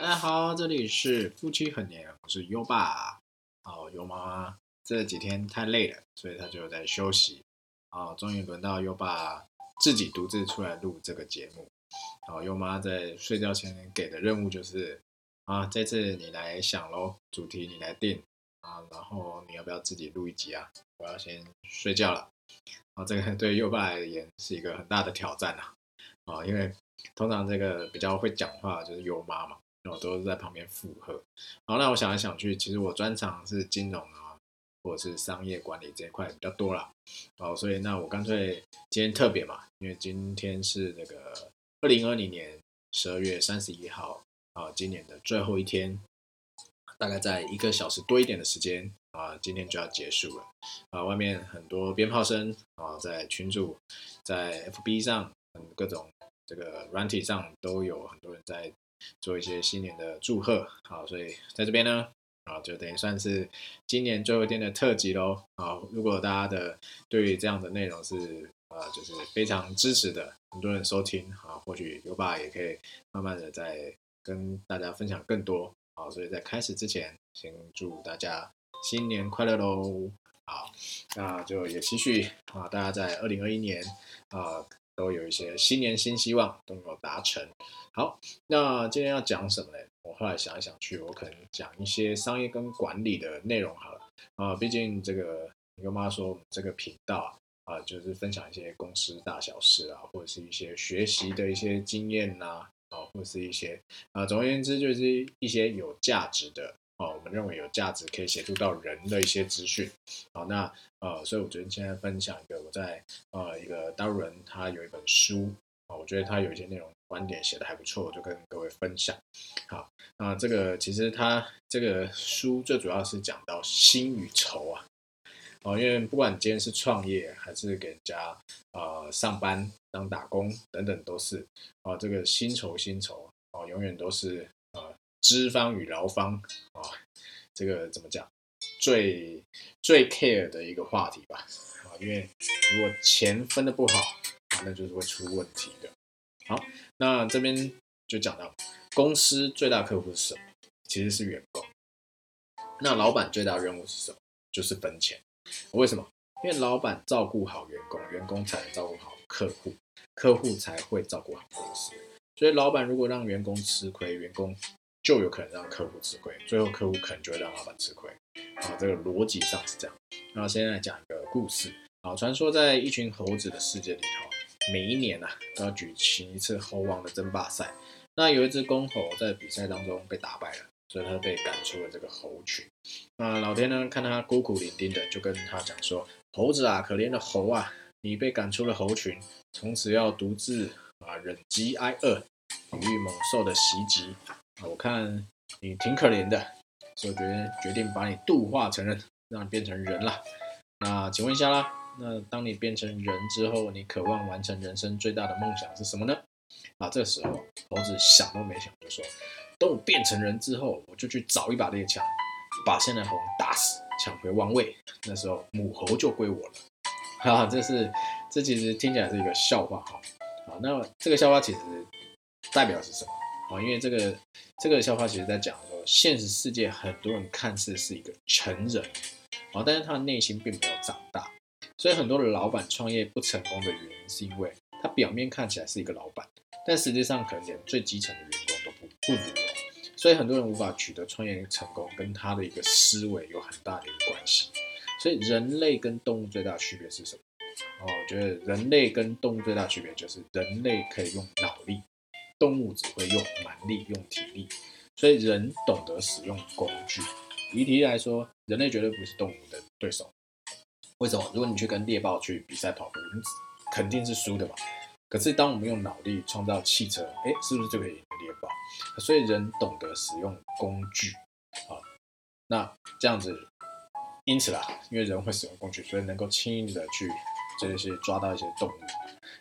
大家好，这里是夫妻很黏，我是优爸。哦，优妈妈这几天太累了，所以她就在休息。哦，终于轮到优爸自己独自出来录这个节目。哦，优妈在睡觉前给的任务就是啊，这次你来想喽，主题你来定啊，然后你要不要自己录一集啊？我要先睡觉了。啊，这个对优爸而言是一个很大的挑战啊。啊，因为通常这个比较会讲话就是优妈嘛。我都是在旁边附和。好，那我想来想去，其实我专长是金融啊，或者是商业管理这一块比较多啦。哦，所以那我干脆今天特别嘛，因为今天是那个二零二零年十二月三十一号啊，今年的最后一天，大概在一个小时多一点的时间啊，今天就要结束了啊。外面很多鞭炮声啊，在群主、在 FB 上、各种这个软体上都有很多人在。做一些新年的祝贺，好，所以在这边呢，啊，就等于算是今年最后一天的特辑喽，好，如果大家的对于这样的内容是啊，就是非常支持的，很多人收听，啊，或许有爸也可以慢慢的在跟大家分享更多，好，所以在开始之前，先祝大家新年快乐喽，好，那就也期许啊，大家在二零二一年啊。都有一些新年新希望都能够达成。好，那今天要讲什么呢？我后来想一想去，我可能讲一些商业跟管理的内容好了。啊，毕竟这个你跟妈说我们这个频道啊，就是分享一些公司大小事啊，或者是一些学习的一些经验呐，啊，或者是一些啊，总而言之就是一些有价值的。哦，我们认为有价值可以协助到人的一些资讯。好，那呃，所以我觉得现在分享一个我在呃一个大陆人他有一本书啊，我觉得他有一些内容观点写的还不错，我就跟各位分享。好，那这个其实他这个书最主要是讲到薪与酬啊。哦，因为不管你今天是创业还是给人家呃上班当打工等等都是啊，这个薪酬薪酬哦，永远都是。资方与劳方啊，这个怎么讲？最最 care 的一个话题吧啊，因为如果钱分的不好，那就是会出问题的。好，那这边就讲到公司最大客户是什么？其实是员工。那老板最大任务是什么？就是分钱。为什么？因为老板照顾好员工，员工才能照顾好客户，客户才会照顾好公司。所以老板如果让员工吃亏，员工就有可能让客户吃亏，最后客户可能就会让老板吃亏，啊，这个逻辑上是这样。那现在讲一个故事，啊，传说在一群猴子的世界里头，每一年呐都要举行一次猴王的争霸赛。那有一只公猴在比赛当中被打败了，所以它被赶出了这个猴群。那老天呢看他孤苦伶仃的，就跟他讲说：“猴子啊，可怜的猴啊，你被赶出了猴群，从此要独自啊忍饥挨饿，抵御猛兽的袭击。”我看你挺可怜的，所以决决定把你度化成人，让你变成人了。那请问一下啦，那当你变成人之后，你渴望完成人生最大的梦想是什么呢？啊，这时候猴子想都没想就说：等我变成人之后，我就去找一把猎枪，把现在猴打死，抢回王位。那时候母猴就归我了。哈，这是这其实听起来是一个笑话哈。好，那这个笑话其实代表是什么？哦，因为这个这个笑话其实在讲说，现实世界很多人看似是一个成人，哦，但是他的内心并没有长大，所以很多的老板创业不成功的原因，是因为他表面看起来是一个老板，但实际上可能连最基层的员工都不不如，所以很多人无法取得创业成功，跟他的一个思维有很大的一个关系。所以人类跟动物最大的区别是什么？哦，我觉得人类跟动物最大的区别就是人类可以用脑力。动物只会用蛮力、用体力，所以人懂得使用工具。以体力来说，人类绝对不是动物的对手。为什么？如果你去跟猎豹去比赛跑步，你肯定是输的嘛。可是当我们用脑力创造汽车，哎，是不是就可以赢猎豹？所以人懂得使用工具啊。那这样子，因此啦，因为人会使用工具，所以能够轻易的去这些抓到一些动物。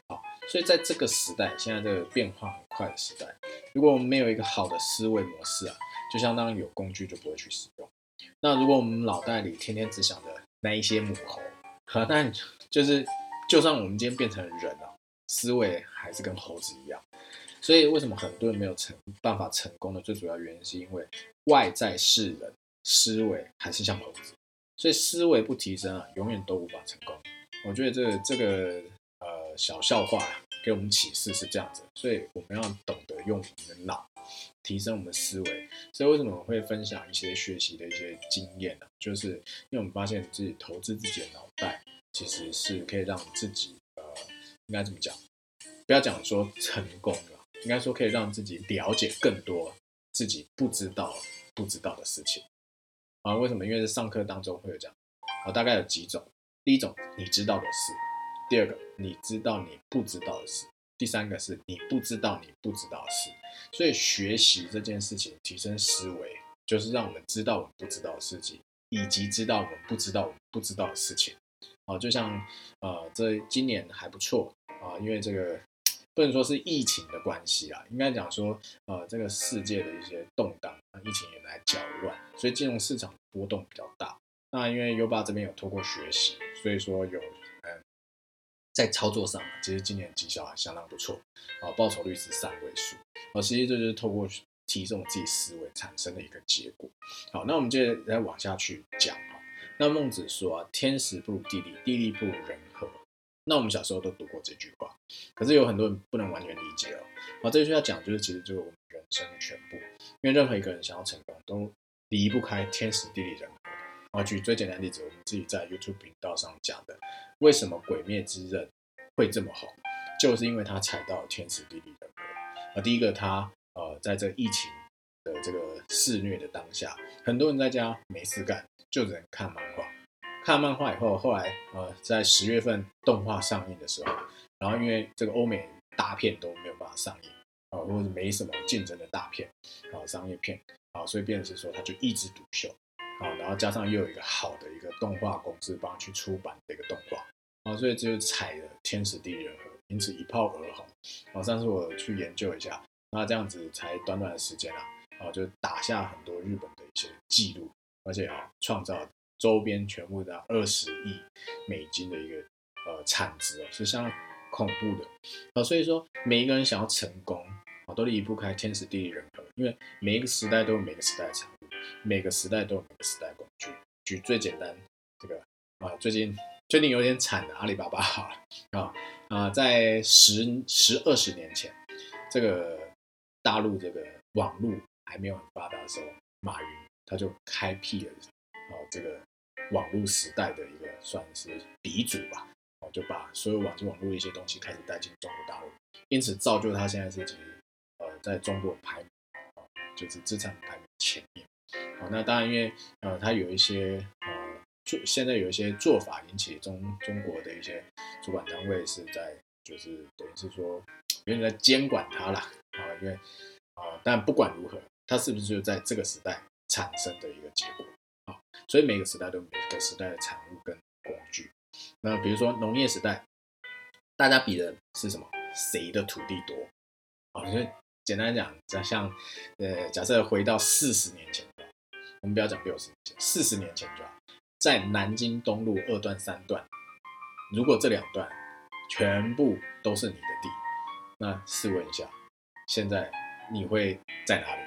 好。所以在这个时代，现在这个变化快的时代，如果我们没有一个好的思维模式啊，就相当于有工具就不会去使用。那如果我们脑袋里天天只想着那一些母猴，那就是就算我们今天变成人了，思维还是跟猴子一样。所以为什么很多人没有成办法成功的最主要原因，是因为外在是人思维还是像猴子，所以思维不提升啊，永远都无法成功。我觉得这个这个呃小笑话给我们启示是这样子，所以我们要懂得用我们的脑提升我们的思维。所以为什么我会分享一些学习的一些经验呢？就是因为我们发现自己投资自己的脑袋，其实是可以让自己呃应该怎么讲？不要讲说成功了，应该说可以让自己了解更多自己不知道不知道的事情啊？为什么？因为在上课当中会有讲啊，大概有几种。第一种你知道的事，第二个你知道你不知道的事，第三个是你不知道你不知道的事。所以学习这件事情，提升思维，就是让我们知道我们不知道的事情，以及知道我们不知道我们不知道的事情。啊，就像呃，这今年还不错啊，因为这个 不能说是疫情的关系啊，应该讲说呃，这个世界的一些动荡，疫情也来搅乱，所以金融市场波动比较大。那因为优爸这边有透过学习，所以说有，在操作上其实今年绩效还相当不错啊，报酬率是三位数啊，其实这就是透过提升自己思维产生的一个结果。好，那我们接着再往下去讲啊。那孟子说啊，天时不如地利，地利不如人和。那我们小时候都读过这句话，可是有很多人不能完全理解哦。好，这句话讲就是其实就是我们人生的全部，因为任何一个人想要成功，都离不开天时地利人和。啊，举最简单的例子，我们自己在 YouTube 频道上讲的，为什么《鬼灭之刃》会这么红，就是因为它踩到天时地利人和。啊，第一个，它呃，在这疫情的这个肆虐的当下，很多人在家没事干，就只能看漫画。看漫画以后，后来呃，在十月份动画上映的时候，然后因为这个欧美大片都没有办法上映啊，或者没什么竞争的大片啊，商业片啊，所以变成是说，他就一枝独秀。啊，然后加上又有一个好的一个动画公司帮去出版这个动画，啊，所以就踩了天时地利人和，因此一炮而红。啊，上次我去研究一下，那这样子才短短的时间啊，啊，就打下很多日本的一些记录，而且啊，创造周边全部的二十亿美金的一个呃产值哦，是相当恐怖的。啊，所以说每一个人想要成功啊，都离不开天时地利人和，因为每一个时代都有每个时代的产。每个时代都有每个时代工具。举最简单这个啊，最近最近有点惨的阿里巴巴好了啊啊，在十十二十年前，这个大陆这个网络还没有很发达的时候，马云他就开辟了啊这个网络时代的一个算是鼻祖吧，哦就把所有网际网络的一些东西开始带进中国大陆，因此造就他现在是其实呃在中国排啊就是资产排名前面。好，那当然，因为呃，它有一些呃，做现在有一些做法引起中中国的一些主管单位是在，就是等于是说有点在监管它啦，啊，因为啊，但不管如何，它是不是就在这个时代产生的一个结果啊？所以每个时代都有每个时代的产物跟工具。那比如说农业时代，大家比的是什么？谁的土地多？啊，所以简单讲，像呃，假设回到四十年前。我们不要讲六十年前，四十年前就好，在南京东路二段、三段，如果这两段全部都是你的地，那试问一下，现在你会在哪里？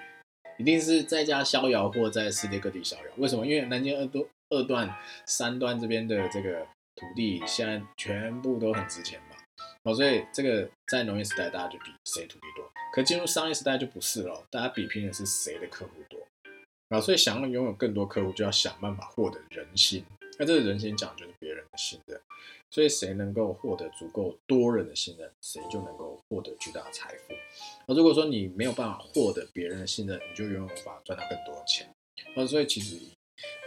一定是在家逍遥，或在世界各地逍遥。为什么？因为南京二段、二段、三段这边的这个土地现在全部都很值钱嘛。哦，所以这个在农业时代大家就比谁土地多，可进入商业时代就不是了，大家比拼的是谁的客户多。啊，所以想要拥有更多客户，就要想办法获得人心。那这个人心讲就是别人的信任。所以谁能够获得足够多人的信任，谁就能够获得巨大的财富。那如果说你没有办法获得别人的信任，你就永远无法赚到更多的钱。那，所以其实，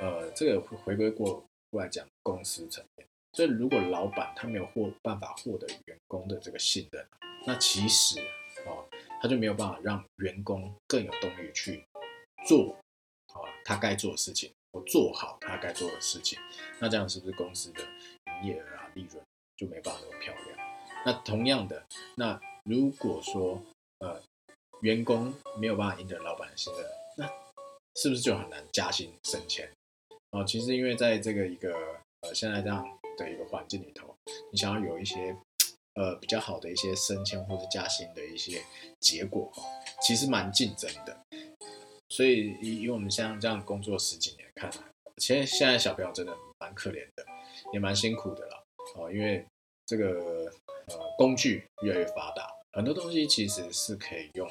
呃，这个回归过过来讲公司层面。所以如果老板他没有获办法获得员工的这个信任，那其实啊，他就没有办法让员工更有动力去做。他该做的事情，我做好他该做的事情，那这样是不是公司的营业额啊、利润就没办法那么漂亮？那同样的，那如果说呃员工没有办法赢得老板的信任，那是不是就很难加薪升迁？哦，其实因为在这个一个呃现在这样的一个环境里头，你想要有一些呃比较好的一些升迁或者加薪的一些结果，其实蛮竞争的。所以以以我们像这样工作十几年看来，其实现在小朋友真的蛮可怜的，也蛮辛苦的啦。哦，因为这个呃工具越来越发达，很多东西其实是可以用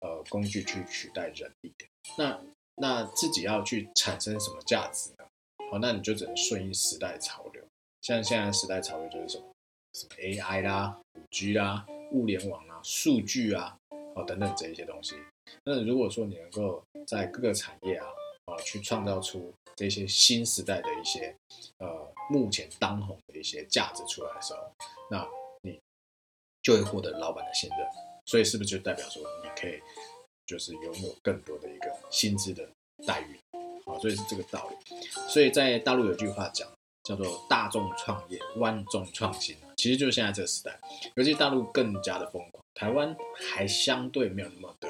呃工具去取代人力的。那那自己要去产生什么价值呢？好，那你就只能顺应时代潮流。像现在时代潮流就是什么什么 AI 啦、五 G 啦、物联网啊、数据啊，哦等等这一些东西。那如果说你能够在各个产业啊，啊去创造出这些新时代的一些呃目前当红的一些价值出来的时候，那你就会获得老板的信任。所以是不是就代表说你可以就是拥有更多的一个薪资的待遇？啊，所以是这个道理。所以在大陆有句话讲，叫做“大众创业，万众创新”其实就是现在这个时代，尤其大陆更加的疯狂，台湾还相对没有那么的。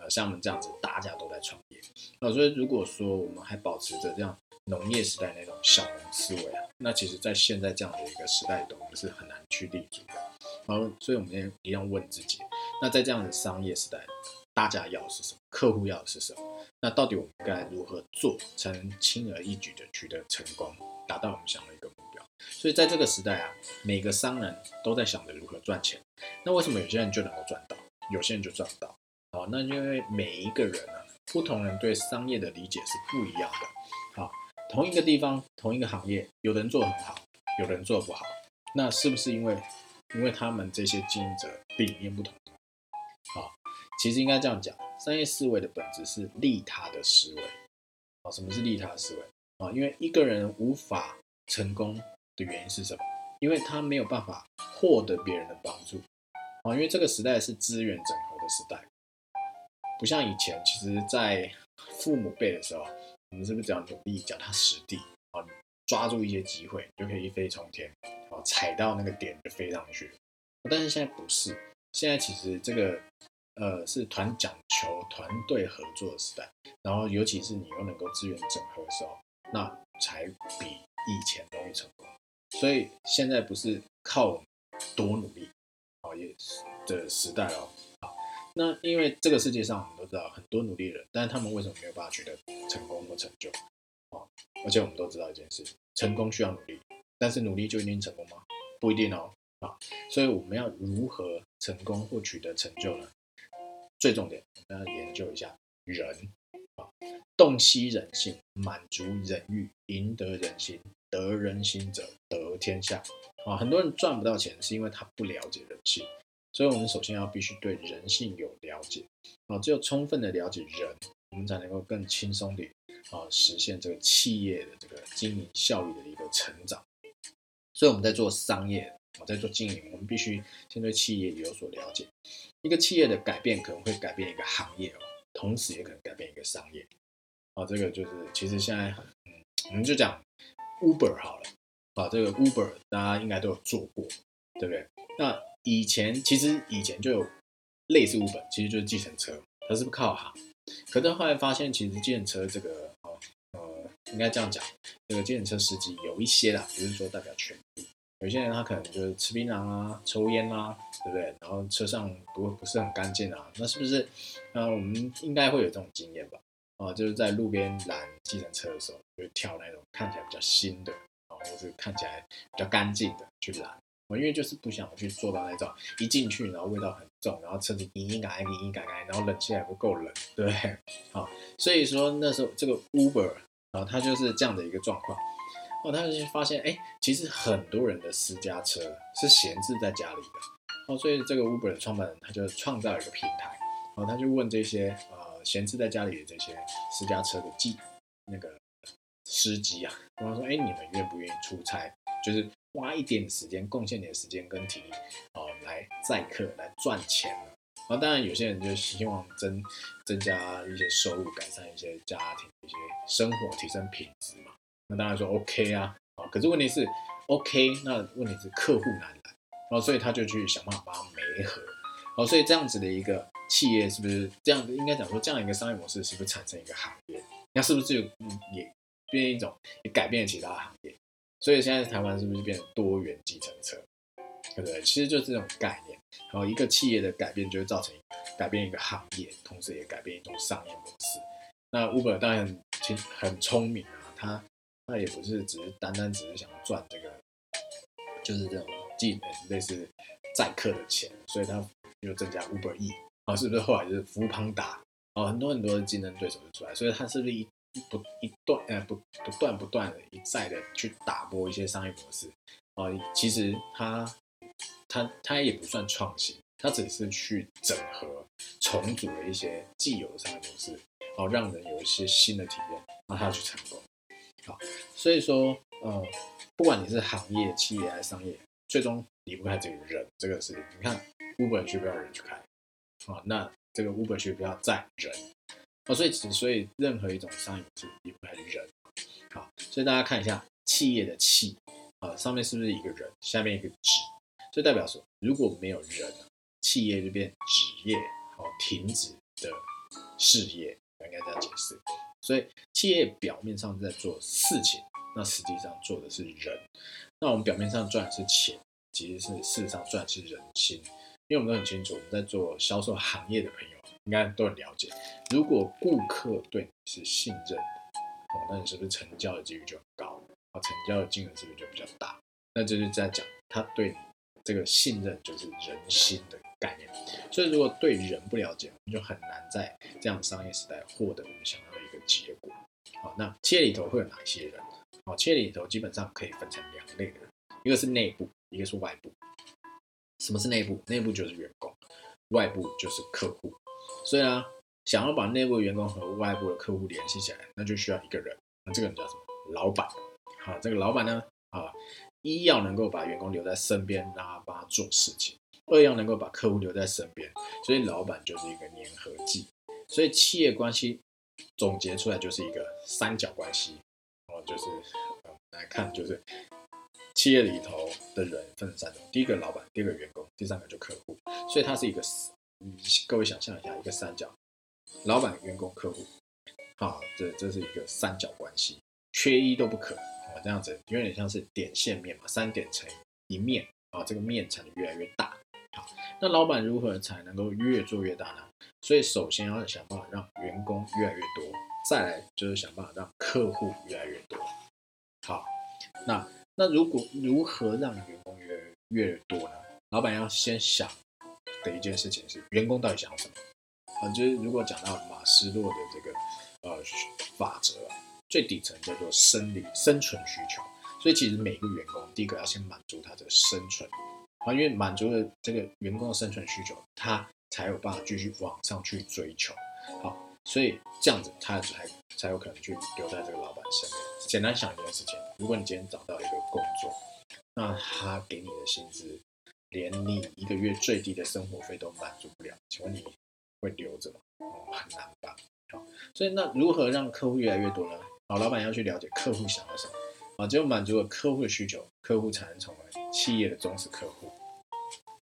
呃像我们这样子，大家都在创业啊，所以如果说我们还保持着这样农业时代那种小农思维啊，那其实，在现在这样的一个时代里，我们是很难去立足的。然后，所以我们也一样问自己，那在这样的商业时代，大家要的是什么？客户要的是什么？那到底我们该如何做，才能轻而易举的取得成功，达到我们想要的一个？所以，在这个时代啊，每个商人都在想着如何赚钱。那为什么有些人就能够赚到，有些人就赚不到？哦，那因为每一个人啊，不同人对商业的理解是不一样的。好，同一个地方，同一个行业，有的人做得很好，有的人做得不好。那是不是因为，因为他们这些经营者理念不同？好，其实应该这样讲，商业思维的本质是利他的思维。好，什么是利他的思维？啊，因为一个人无法成功的原因是什么？因为他没有办法获得别人的帮助。啊，因为这个时代是资源整合的时代。不像以前，其实，在父母辈的时候，我们是不是只要努力、脚踏实地啊，抓住一些机会，就可以一飞冲天啊，踩到那个点就飞上去。但是现在不是，现在其实这个呃是团讲求团队合作的时代，然后尤其是你又能够资源整合的时候，那才比以前容易成功。所以现在不是靠多努力哦，也的时代哦。那因为这个世界上我们都知道很多努力的人，但是他们为什么没有办法取得成功或成就？哦，而且我们都知道一件事，成功需要努力，但是努力就一定成功吗？不一定哦。啊，所以我们要如何成功或取得成就呢？最重点，我们要研究一下人啊，洞悉人性，满足人欲，赢得人心，得人心者得天下。啊，很多人赚不到钱，是因为他不了解人性。所以，我们首先要必须对人性有了解啊，只有充分的了解人，我们才能够更轻松地啊实现这个企业的这个经营效率的一个成长。所以，我们在做商业啊，在做经营，我们必须先对企业有所了解。一个企业的改变可能会改变一个行业哦，同时也可能改变一个商业。啊，这个就是其实现在，嗯，我们就讲 Uber 好了啊，这个 Uber 大家应该都有做过，对不对？那以前其实以前就有类似 Uber，其实就是计程车，它是不靠行。可是后来发现，其实计程车这个哦呃，应该这样讲，这个计程车司机有一些啦，不是说代表全部。有些人他可能就是吃槟榔啊、抽烟啊，对不对？然后车上不不是很干净啊，那是不是？那我们应该会有这种经验吧？啊，就是在路边拦计程车的时候，就挑那种看起来比较新的啊，或是看起来比较干净的去拦。我因为就是不想去做到那种一进去然后味道很重，然后车子嘤嘤改改嘤嘤改改，然后冷气还不够冷，对？好，所以说那时候这个 Uber 啊，它就是这样的一个状况。哦，他就发现，哎，其实很多人的私家车是闲置在家里的。哦，所以这个 Uber 的创办人他就创造一个平台，然后他就问这些闲置在家里的这些私家车的记那个司机啊，然后说，哎，你们愿不愿意出差？就是花一点时间，贡献点时间跟体力，哦，来载客来赚钱然后当然有些人就希望增增加一些收入，改善一些家庭一些生活，提升品质嘛。那当然说 OK 啊，啊，可是问题是 OK，那问题是客户难来，然后所以他就去想办法把它媒合。哦，所以这样子的一个企业是不是这样？应该讲说这样一个商业模式是不是产生一个行业？那是不是就也变一种也改变其他行业？所以现在台湾是不是变成多元计程车？对不对？其实就是这种概念。然后一个企业的改变就会造成改变一个行业，同时也改变一种商业模式。那 Uber 当然很很聪明啊，他他也不是只是单单只是想赚这个，就是这种技能类似载客的钱，所以他又增加 Uber E 啊，是不是后来就是服务庞达啊，很多很多的竞争对手就出来，所以他是不是一不一段呃不不断不断的一再的去打破一些商业模式啊？其实他他他也不算创新，他只是去整合重组了一些既有的商业模式，好让人有一些新的体验，让他去成功。好，所以说呃，不管你是行业、企业还是商业，最终离不开这个人这个事情。你看 Uber 需不要人去开啊？那这个 Uber 需不要载人？哦，所以所以任何一种商业模式离不开人，好，所以大家看一下企业的“企”啊，上面是不是一个人，下面一个“纸”，就代表说如果没有人，企业就变纸业，好，停止的事业，应该这样解释。所以企业表面上在做事情，那实际上做的是人。那我们表面上赚的是钱，其实是事实上赚的是人心，因为我们都很清楚，我们在做销售行业的朋友。应该都很了解，如果顾客对你是信任的，那你是不是成交的几率就很高？啊，成交的金额是不是就比较大？那这就在讲他对你这个信任就是人心的概念。所以如果对人不了解，我们就很难在这样商业时代获得我们想要的一个结果。好，那企业里头会有哪些人？好，企业里头基本上可以分成两类人，一个是内部，一个是外部。什么是内部？内部就是员工，外部就是客户。所以啊，想要把内部员工和外部的客户联系起来，那就需要一个人。那这个人叫什么？老板。好，这个老板呢，啊，一要能够把员工留在身边，让他做事情；二要能够把客户留在身边。所以老板就是一个粘合剂。所以企业关系总结出来就是一个三角关系。哦，就是来看，就是企业里头的人分成三种：第一个老板，第二个员工，第三个就客户。所以它是一个。各位想象一下，一个三角，老板、员工、客户，啊，这这是一个三角关系，缺一都不可啊，这样子有点像是点线面嘛，三点成一面啊，这个面才能越来越大。好，那老板如何才能够越做越大呢？所以首先要想办法让员工越来越多，再来就是想办法让客户越来越多。好，那那如果如何让员工越越多呢？老板要先想。的一件事情是，员工到底想要什么？啊，就是如果讲到马斯洛的这个呃法则，最底层叫做生理生存需求。所以其实每个员工，第一个要先满足他的生存啊，因为满足了这个员工的生存需求，他才有办法继续往上去追求。好，所以这样子他才才有可能去留在这个老板身边。简单想一件事情，如果你今天找到一个工作，那他给你的薪资。连你一个月最低的生活费都满足不了，请问你会留着吗？哦，很难吧。好，所以那如何让客户越来越多呢？好，老板要去了解客户想要什么啊，只有满足了客户的需求，客户才能成为企业的忠实客户。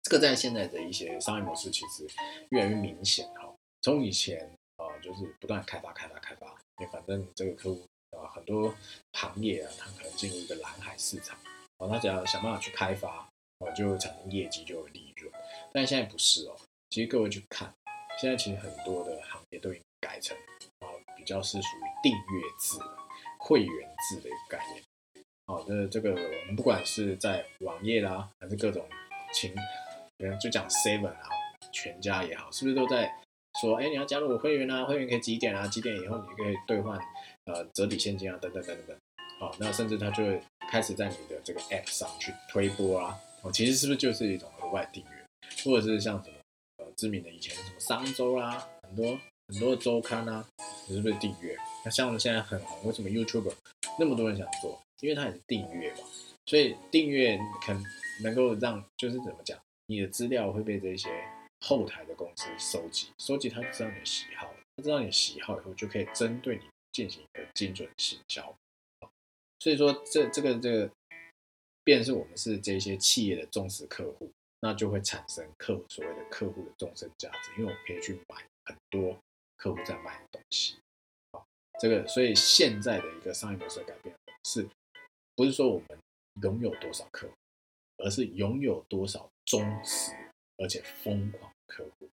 这个在现在的一些商业模式其实越来越明显哈。从以前，就是不断开发、开发、开发，因为反正这个客户啊，很多行业啊，它可能进入一个蓝海市场啊，他只要想办法去开发。哦，就产生业绩，就有利润。但现在不是哦。其实各位去看，现在其实很多的行业都已经改成啊，比较是属于订阅制、会员制的一个概念。好的，这个我们不管是在网页啦，还是各种情，就讲 Seven 啊，全家也好，是不是都在说，哎，你要加入我会员啊？会员可以几点啊？几点以后你可以兑换呃折抵现金啊？等等等等等。好，那甚至他就会开始在你的这个 App 上去推播啊。哦，其实是不是就是一种额外订阅，或者是像什么呃知名的以前什么商周啦，很多很多的周刊啊，你是不是订阅？那像现在很红，为什么 YouTube 那么多人想做？因为它也是订阅嘛，所以订阅可能够让就是怎么讲，你的资料会被这些后台的公司收集，收集他知道你的喜好，他知道你的喜好以后，就可以针对你进行一个精准行销。所以说这这个这个。便是我们是这些企业的忠实客户，那就会产生客所谓的客户的终身价值，因为我们可以去买很多客户在卖的东西。好，这个所以现在的一个商业模式改变是，不是说我们拥有多少客户，而是拥有多少忠实而且疯狂客户。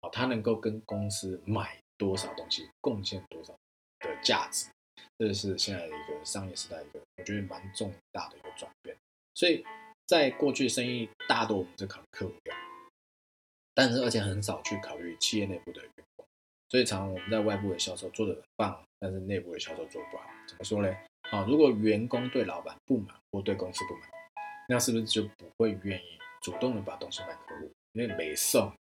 啊，他能够跟公司买多少东西，贡献多少的价值，这是现在一个商业时代一个我觉得蛮重大的一个转变。所以在过去生意大多我们是考虑客户量，但是而且很少去考虑企业内部的员工。所以常常我们在外部的销售做得很棒，但是内部的销售做不好。怎么说呢？啊，如果员工对老板不满或对公司不满，那是不是就不会愿意主动的把东西卖客户？因为没送。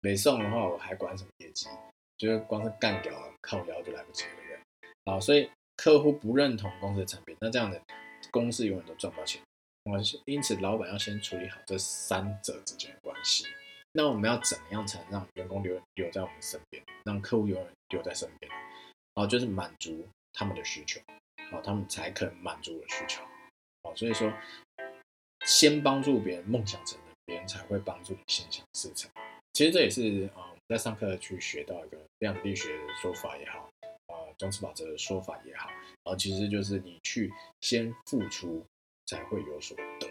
没送的话，我还管什么业绩？就是光是干掉了，靠腰就来不及了，对不对？好，所以客户不认同公司的产品，那这样的公司永远都赚不到钱。我因此，老板要先处理好这三者之间的关系。那我们要怎么样才能让员工留留在我们身边，让客户永远留在身边？好，就是满足他们的需求，好，他们才肯满足我的需求。好，所以说，先帮助别人梦想成真，别人才会帮助你心想事成。其实这也是啊，我在上课去学到一个量子力学的说法也好，啊，宗师法则的说法也好，然后其实就是你去先付出，才会有所得。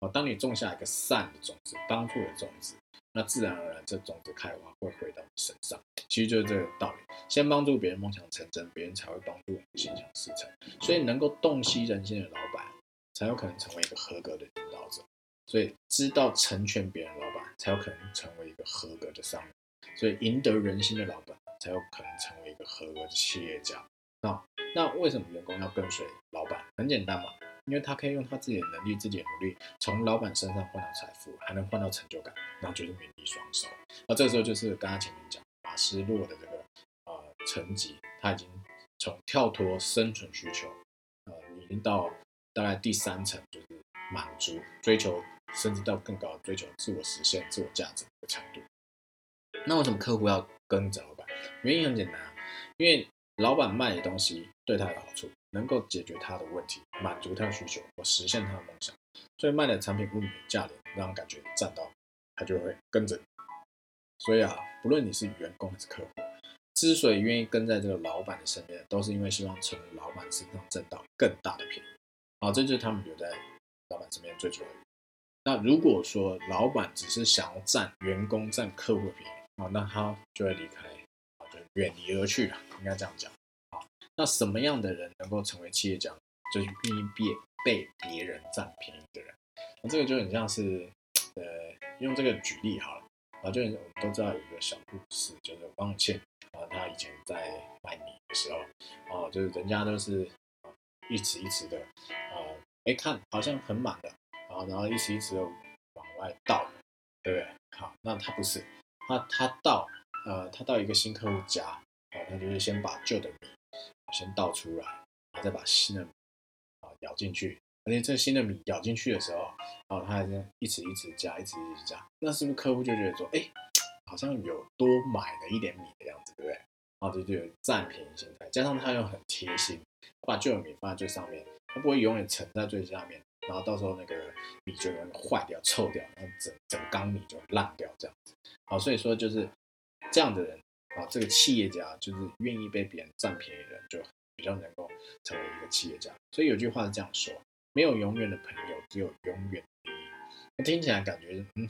啊，当你种下一个善的种子，帮助的种子，那自然而然这种子开花会回到你身上。其实就是这个道理，先帮助别人梦想成真，别人才会帮助我们心想事成。所以能够洞悉人心的老板，才有可能成为一个合格的领导者。所以知道成全别人老板，才有可能成为一个合格的商人；所以赢得人心的老板，才有可能成为一个合格的企业家。那那为什么员工要跟随老板？很简单嘛，因为他可以用他自己的能力、自己的努力，从老板身上换到财富，还能换到成就感，那就是名利双收。那这个时候就是刚刚前面讲马斯洛的这个呃层级，他已经从跳脱生存需求，呃，已经到大概第三层，就是满足追求。甚至到更高的追求，自我实现、自我价值的程度。那为什么客户要跟着老板？原因很简单啊，因为老板卖的东西对他有好处，能够解决他的问题，满足他的需求，我实现他的梦想。所以卖的产品物美价廉，让人感觉赚到，他就会跟着你。所以啊，不论你是员工还是客户，之所以愿意跟在这个老板的身边，都是因为希望从老板身上挣到更大的便宜。好，这就是他们留在老板身边最主要的原因。那如果说老板只是想要占员工、占客户便宜啊，那他就会离开啊，就远离而去了，应该这样讲啊。那什么样的人能够成为企业家？就是愿意被被别人占便宜的人。那这个就很像是，呃，用这个举例好了啊，就我们都知道有一个小故事，就是汪倩啊，他以前在卖米的时候啊，就是人家都是一池一池的啊，哎看好像很满的。然后一直一直的往外倒，对不对？好，那他不是，他他倒，呃，他到一个新客户家，好，他就是先把旧的米先倒出来，然后再把新的米啊舀进去，而且这新的米舀进去的时候，然后他还在一直一直加，一直一直加，那是不是客户就觉得说，哎，好像有多买了一点米的样子，对不对？啊这就占便宜心态，加上他又很贴心，把旧的米放在最上面，他不会永远沉在最下面。然后到时候那个米就会坏掉、臭掉，然后整整缸米就烂掉这样子。好，所以说就是这样的人啊，这个企业家就是愿意被别人占便宜的人，就比较能够成为一个企业家。所以有句话是这样说：没有永远的朋友，只有永远的利益。听起来感觉嗯，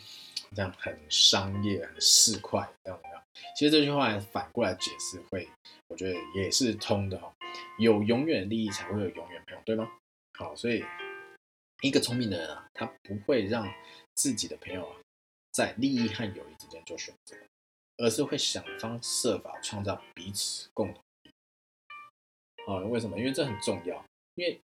这样很商业、很市侩这样样。其实这句话反过来解释，会我觉得也是通的哈。有永远的利益，才会有永远朋友，对吗？好，所以。一个聪明的人啊，他不会让自己的朋友啊在利益和友谊之间做选择，而是会想方设法创造彼此共同利益。啊，为什么？因为这很重要。因为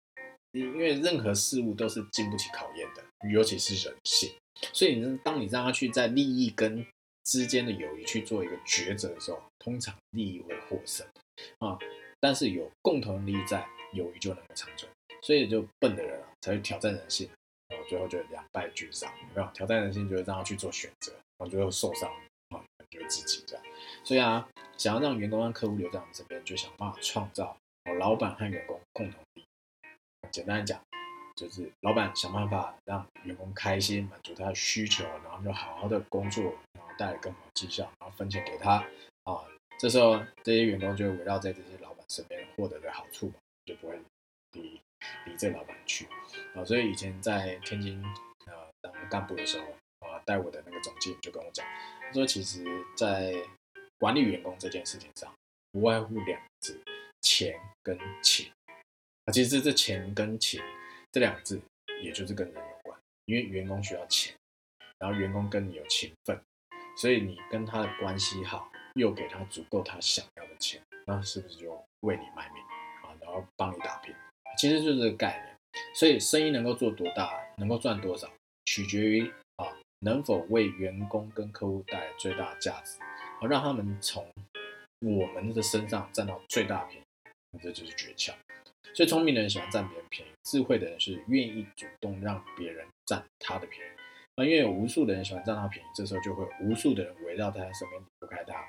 因为任何事物都是经不起考验的，尤其是人性。所以，你当你让他去在利益跟之间的友谊去做一个抉择的时候，通常利益会获胜啊。但是有共同利益在，友谊就能够长久。所以，就笨的人啊，才会挑战人性，然后最后就两败俱伤，没有？挑战人性，就会让他去做选择，然后最后受伤啊，就会自己这样。所以啊，想要让员工让客户留在我们这边，就想办法创造哦，老板和员工共同利益。简单讲，就是老板想办法让员工开心，满足他的需求，然后就好好的工作，然后带来更好的绩效，然后分钱给他啊。这时候，这些员工就会围绕在这些老板身边，获得的好处，就不会离。离这老板去啊，所以以前在天津呃当干部的时候啊，带我的那个总经理就跟我讲，他说其实，在管理员工这件事情上，不外乎两个字：钱跟情。啊，其实这钱跟情这两个字，也就是跟人有关，因为员工需要钱，然后员工跟你有情分，所以你跟他的关系好，又给他足够他想要的钱，那是不是就为你卖命啊？然后帮你打拼，其实就是这个概念。所以生意能够做多大，能够赚多少，取决于啊能否为员工跟客户带来最大的价值，好让他们从我们的身上占到最大便宜，这就是诀窍。所以聪明的人喜欢占别人便宜，智慧的人是愿意主动让别人占他的便宜。啊，因为有无数的人喜欢占他便宜，这时候就会无数的人围绕在他身边离不开他，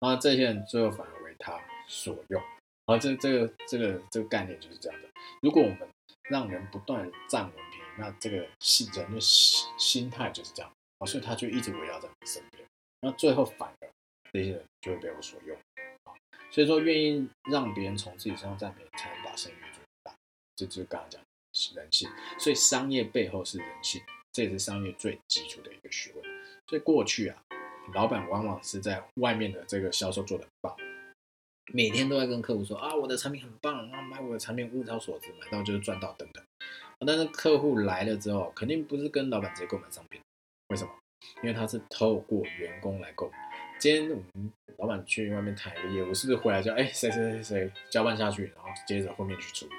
那，这些人最后反而为他所用。啊，这这个这个这个概念就是这样的。如果我们让人不断占我们便宜，那这个是人的心心态就是这样。啊，所以他就一直围绕在你身边，那最后反而这些人就会被我所用。所以说，愿意让别人从自己身上占便宜，才能把生意做大。这就是刚刚讲人性。所以商业背后是人性，这也是商业最基础的一个学问。所以过去啊，老板往往是在外面的这个销售做得很棒，每天都在跟客户说啊，我的产品很棒，然后买我的产品物超所值，买到就是赚到等等。但是客户来了之后，肯定不是跟老板直接购买商品，为什么？因为他是透过员工来购买。今天我们老板去外面谈一个业务，是不是回来叫哎谁谁谁谁交办下去，然后接着后面去处理？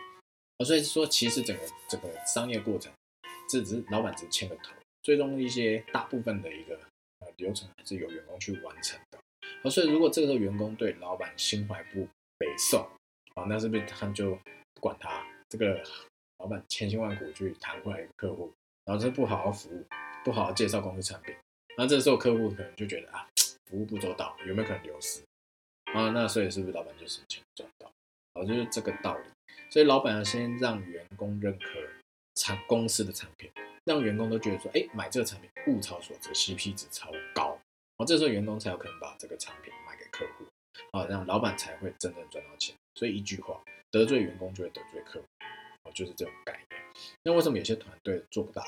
啊，所以说其实整个整个商业过程，这只是老板只牵个头，最终一些大部分的一个流程还是由员工去完成所以如果这个时候员工对老板心怀不北受，啊，那是不是他就不管他这个老板千辛万苦去谈回来一个客户，然后他不好好服务，不好好介绍公司产品，那这时候客户可能就觉得啊。服务不周到，有没有可能流失啊？那所以是不是老板就是钱赚到？啊，就是这个道理。所以老板要先让员工认可产公司的产品，让员工都觉得说，哎，买这个产品物超所值，CP 值超高。啊，这时候员工才有可能把这个产品卖给客户，啊，让老板才会真正赚到钱。所以一句话，得罪员工就会得罪客户，啊，就是这种概念。那为什么有些团队做不大？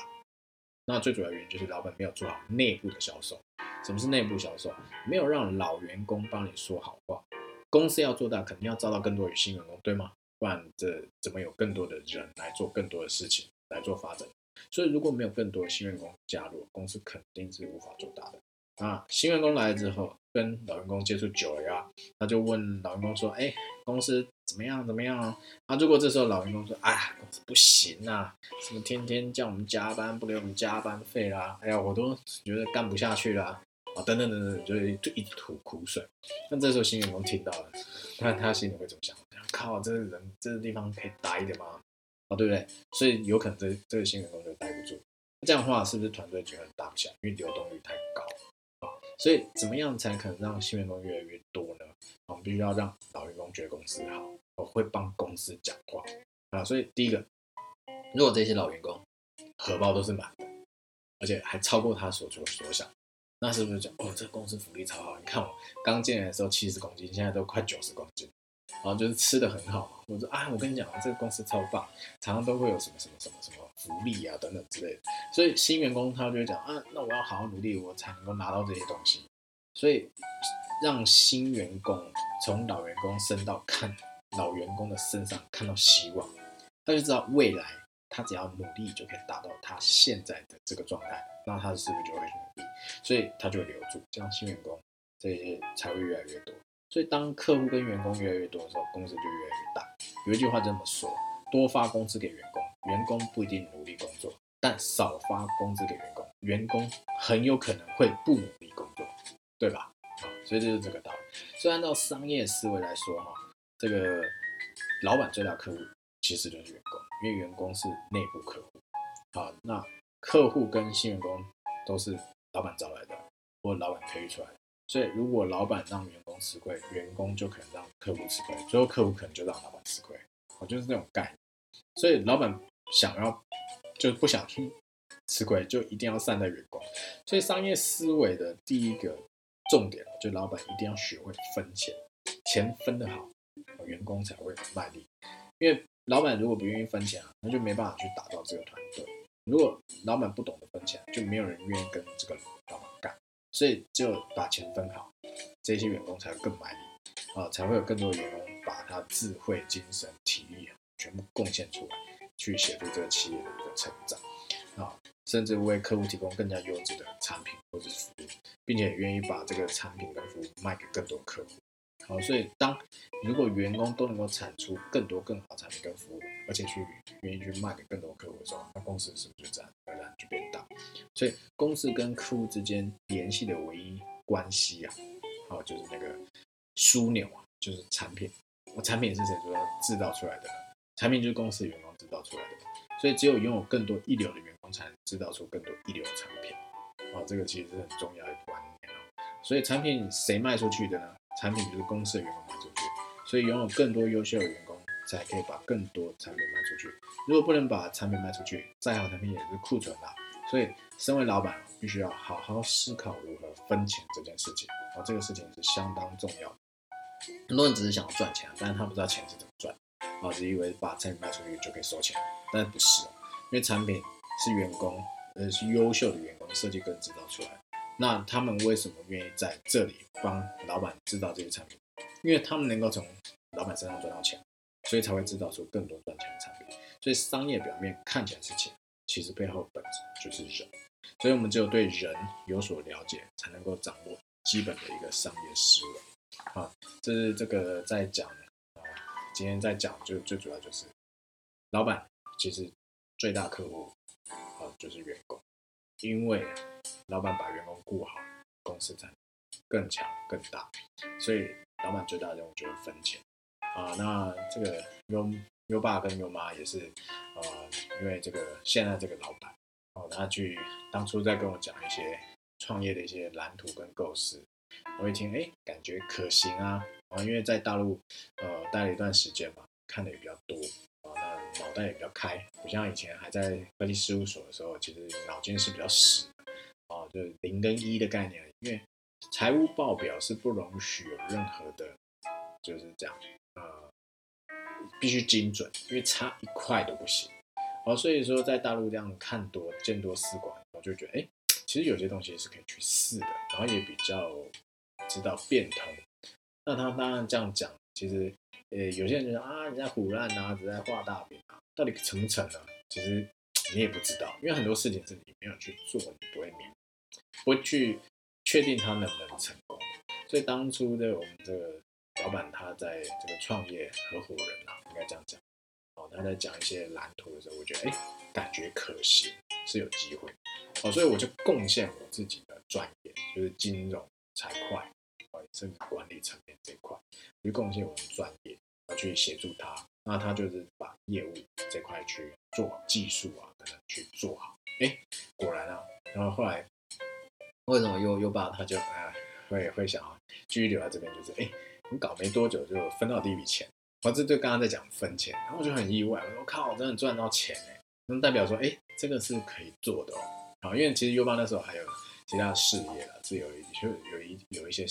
那最主要原因就是老板没有做好内部的销售。什么是内部销售？没有让老员工帮你说好话。公司要做大，肯定要招到更多的新员工，对吗？不然这怎么有更多的人来做更多的事情来做发展？所以如果没有更多的新员工加入，公司肯定是无法做大的。啊，新员工来了之后，跟老员工接触久了呀，他就问老员工说：“哎，公司怎么样？怎么样？”啊，如果这时候老员工说：“哎，公司不行啊，什么天天叫我们加班，不给我们加班费啦，哎呀，我都觉得干不下去了。”啊，等等等等，就就一吐苦水。那这时候新员工听到了，那他心里会怎么想？靠，这个人这个地方可以待的吗？啊，对不对？所以有可能这这个新员工就待不住。这样的话，是不是团队觉得大不起来？因为流动率太高。所以怎么样才可能让新员工越来越多呢？我们必须要让老员工觉得公司好，我会帮公司讲话啊。所以第一个，如果这些老员工荷包都是满的，而且还超过他所求所想。那是不是讲哦，这公司福利超好？你看我刚进来的时候七十公斤，现在都快九十公斤，然后就是吃的很好。我说啊，我跟你讲，这个公司超棒，常常都会有什么什么什么什么福利啊等等之类的。所以新员工他就会讲啊，那我要好好努力，我才能够拿到这些东西。所以让新员工从老员工升到看老员工的身上看到希望，他就知道未来他只要努力就可以达到他现在的这个状态，那他是不是就会努力？所以他就会留住，这样新员工这些才会越来越多。所以当客户跟员工越来越多的时候，公司就越来越大。有一句话这么说：多发工资给员工，员工不一定努力工作；但少发工资给员工，员工很有可能会不努力工作，对吧？啊，所以就是这个道理。所以按照商业思维来说，哈，这个老板最大客户其实就是员工，因为员工是内部客户。好，那客户跟新员工都是。老板找来的，或老板培育出来的，所以如果老板让员工吃亏，员工就可能让客户吃亏，最后客户可能就让老板吃亏，我就是这种概念。所以老板想要就不想去吃亏，就一定要善待员工。所以商业思维的第一个重点，就老板一定要学会分钱，钱分得好，员工才会卖力。因为老板如果不愿意分钱啊，那就没办法去打造这个团队。如果老板不懂得分钱，就没有人愿意跟这个老板干。所以只有把钱分好，这些员工才会更卖力啊，才会有更多的员工把他智慧、精神、体力全部贡献出来，去协助这个企业的一个成长啊，甚至为客户提供更加优质的产品或者服务，并且愿意把这个产品跟服务卖给更多客户。好，所以当如果员工都能够产出更多更好产品跟服务，而且去愿意去卖给更多客户的时候，那公司是不是就自然而然就变大？所以公司跟客户之间联系的唯一关系啊，好就是那个枢纽啊，就是产品。我产品是谁说制造出来的？产品就是公司的员工制造出来的。所以只有拥有更多一流的员工，才能制造出更多一流的产品。好，这个其实是很重要的观念啊。所以产品谁卖出去的呢？产品就是公司的员工卖出去，所以拥有更多优秀的员工，才可以把更多产品卖出去。如果不能把产品卖出去，再好产品也是库存啦。所以，身为老板，必须要好好思考如何分钱这件事情。啊，这个事情是相当重要的。很多人只是想要赚钱，但是他不知道钱是怎么赚。啊，只以为把产品卖出去就可以收钱，但不是因为产品是员工，呃，是优秀的员工设计跟制造出来。那他们为什么愿意在这里帮老板制造这些产品？因为他们能够从老板身上赚到钱，所以才会制造出更多赚钱的产品。所以商业表面看起来是钱，其实背后本质就是人。所以我们只有对人有所了解，才能够掌握基本的一个商业思维。好，这是这个在讲，今天在讲就最主要就是老板其实最大客户啊就是员工，因为。老板把员工顾好，公司才更强更大。所以老板最大的任务就是分钱啊。那这个优优爸跟优妈也是，呃，因为这个现在这个老板哦，他去当初在跟我讲一些创业的一些蓝图跟构思，我一听哎，感觉可行啊啊，因为在大陆呃待了一段时间嘛，看的也比较多啊，那脑袋也比较开，不像以前还在科技事务所的时候，其实脑筋是比较死。哦，就是零跟一的概念，因为财务报表是不容许有任何的，就是这样，呃，必须精准，因为差一块都不行。哦，所以说在大陆这样看多见多识广，我就觉得，哎，其实有些东西是可以去试的，然后也比较知道变通。那他当然这样讲，其实，呃，有些人就说啊，你在胡乱啊，只在画大饼啊，到底成不成呢？其实你也不知道，因为很多事情是你没有去做，你不会明。不会去确定他能不能成功，所以当初的我们这个老板他在这个创业合伙人啊，应该这样讲哦，他在讲一些蓝图的时候，我觉得哎，感觉可行，是有机会哦，所以我就贡献我自己的专业，就是金融、财会哦，甚至管理层面这一块，去贡献我的专业，去协助他，那他就是把业务这块去做技术啊等等去做好，哎，果然啊，然后后来。为什么又又把他就啊会会想啊继续留在这边？就是哎，你搞没多久就分到第一笔钱，我这就刚刚在讲分钱，然后我就很意外，我说靠，真的赚到钱哎，那代表说哎，这个是可以做的哦。好，因为其实优爸那时候还有其他事业了，是有就有一有一些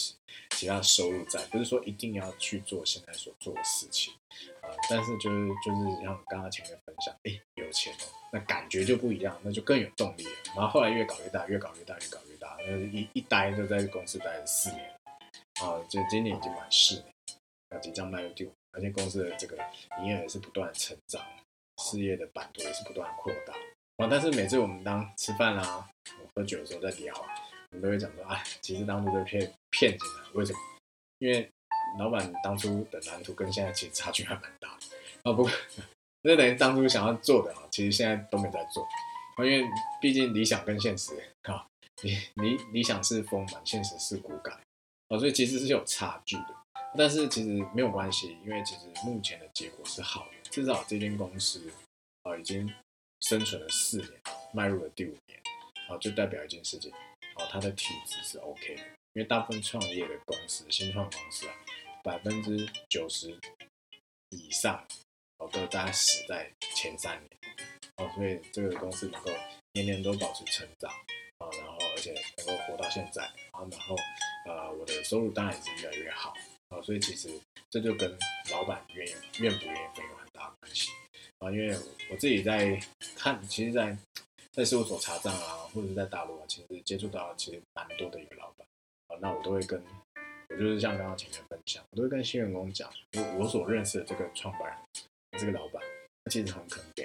其他收入在，不是说一定要去做现在所做的事情啊。但是就是就是像刚刚前面分享，哎，有钱哦，那感觉就不一样，那就更有动力了。然后后来越搞越大，越搞越大，越搞越大，那。一一待就在公司待了四年，啊，就今年已经满四年，要即将迈入第五，而且公司的这个营业额是不断成长，事业的版图也是不断扩大，啊，但是每次我们当吃饭啦、喝酒的时候在聊，我们都会讲说，哎，其实当初这骗骗进来，为什么？因为老板当初的蓝图跟现在其实差距还蛮大的，啊，不过那等于当初想要做的啊，其实现在都没在做，因为毕竟理想跟现实啊。理理理想是丰满，现实是骨感，哦，所以其实是有差距的。但是其实没有关系，因为其实目前的结果是好的，至少这间公司啊已经生存了四年，迈入了第五年，啊，就代表一件事情，哦，他的体质是 OK 的。因为大部分创业的公司、新创公司啊，百分之九十以上哦都大概死在前三年，哦，所以这个公司能够年年都保持成长。啊，然后而且能够活到现在，啊，然后呃，我的收入当然也是越来越好，啊，所以其实这就跟老板愿意愿不愿意分有很大关系，啊，因为我自己在看，其实，在在事务所查账啊，或者是在大陆啊，其实接触到其实蛮多的一个老板啊，那我都会跟，我就是像刚刚前面分享，我都会跟新员工讲，我我所认识的这个创办人，这个老板，他其实很肯给，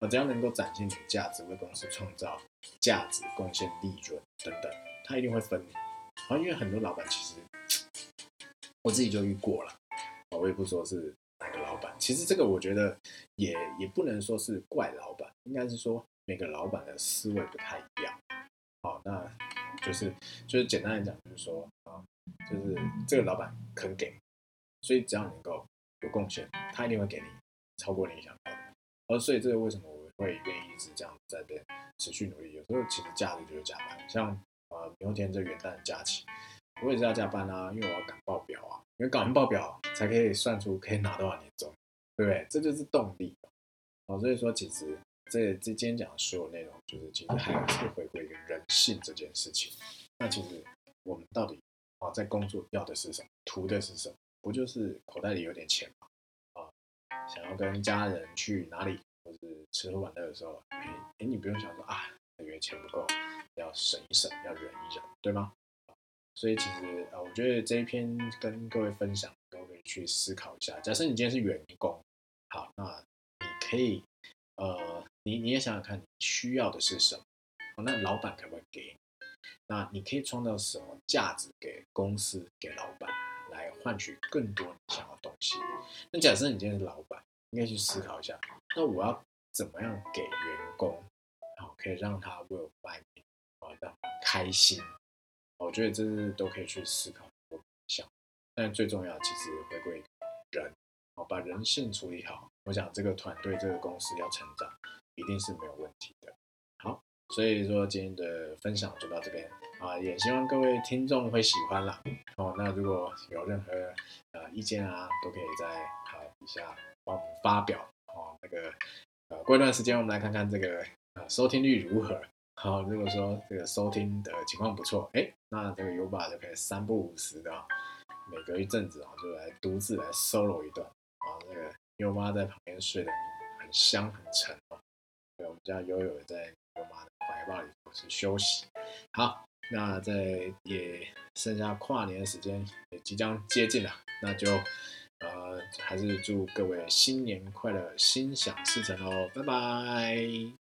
啊，只要能够展现你的价值，为公司创造价值、贡献利润等等，他一定会分你。啊，因为很多老板其实 我自己就遇过了，我也不说是其实这个我觉得也也不能说是怪老板，应该是说。每个老板的思维不太一样，好，那就是就是简单来讲，就是说啊，就是这个老板肯给，所以只要能够有贡献，他一定会给你超过你想要的。而所以这个为什么我会愿意一直这样在边持续努力？有时候其实假日就是加班，像呃明后天这元旦假期，我也是要加班啊，因为我要赶报表啊，因为赶完报表才可以算出可以拿多少年终，对不对？这就是动力。哦，所以说其实。这这今天讲的所有内容，就是其实还是回归一个人性这件事情。那其实我们到底啊，在工作要的是什么，图的是什么？不就是口袋里有点钱吗？啊，想要跟家人去哪里，或是吃喝玩乐的时候，哎哎，你不用想说啊，因为钱不够，要省一省，要忍一忍，对吗？所以其实啊，我觉得这一篇跟各位分享，各位去思考一下。假设你今天是员工，好，那你可以呃。你你也想想看，你需要的是什么？那老板可不可以给？那你可以创造什么价值给公司、给老板，来换取更多你想要的东西？那假设你今天是老板，应该去思考一下，那我要怎么样给员工，好可以让他为我卖命，啊，让开心？我觉得这是都可以去思考想。但最重要，其实回归人，好把人性处理好，我想这个团队、这个公司要成长。一定是没有问题的。好，所以说今天的分享就到这边啊，也希望各位听众会喜欢啦。哦。那如果有任何呃意见啊，都可以在啊底下帮我们发表哦。那个呃过一段时间我们来看看这个呃收听率如何。好，如果说这个收听的情况不错，哎，那这个优爸就可以三不五时的每隔一阵子啊，就来独自来 solo 一段啊。那个优妈在旁边睡得很香很沉哦。对我们家悠悠在我妈的怀抱里是休息。好，那在也剩下跨年的时间也即将接近了，那就呃还是祝各位新年快乐，心想事成哦，拜拜。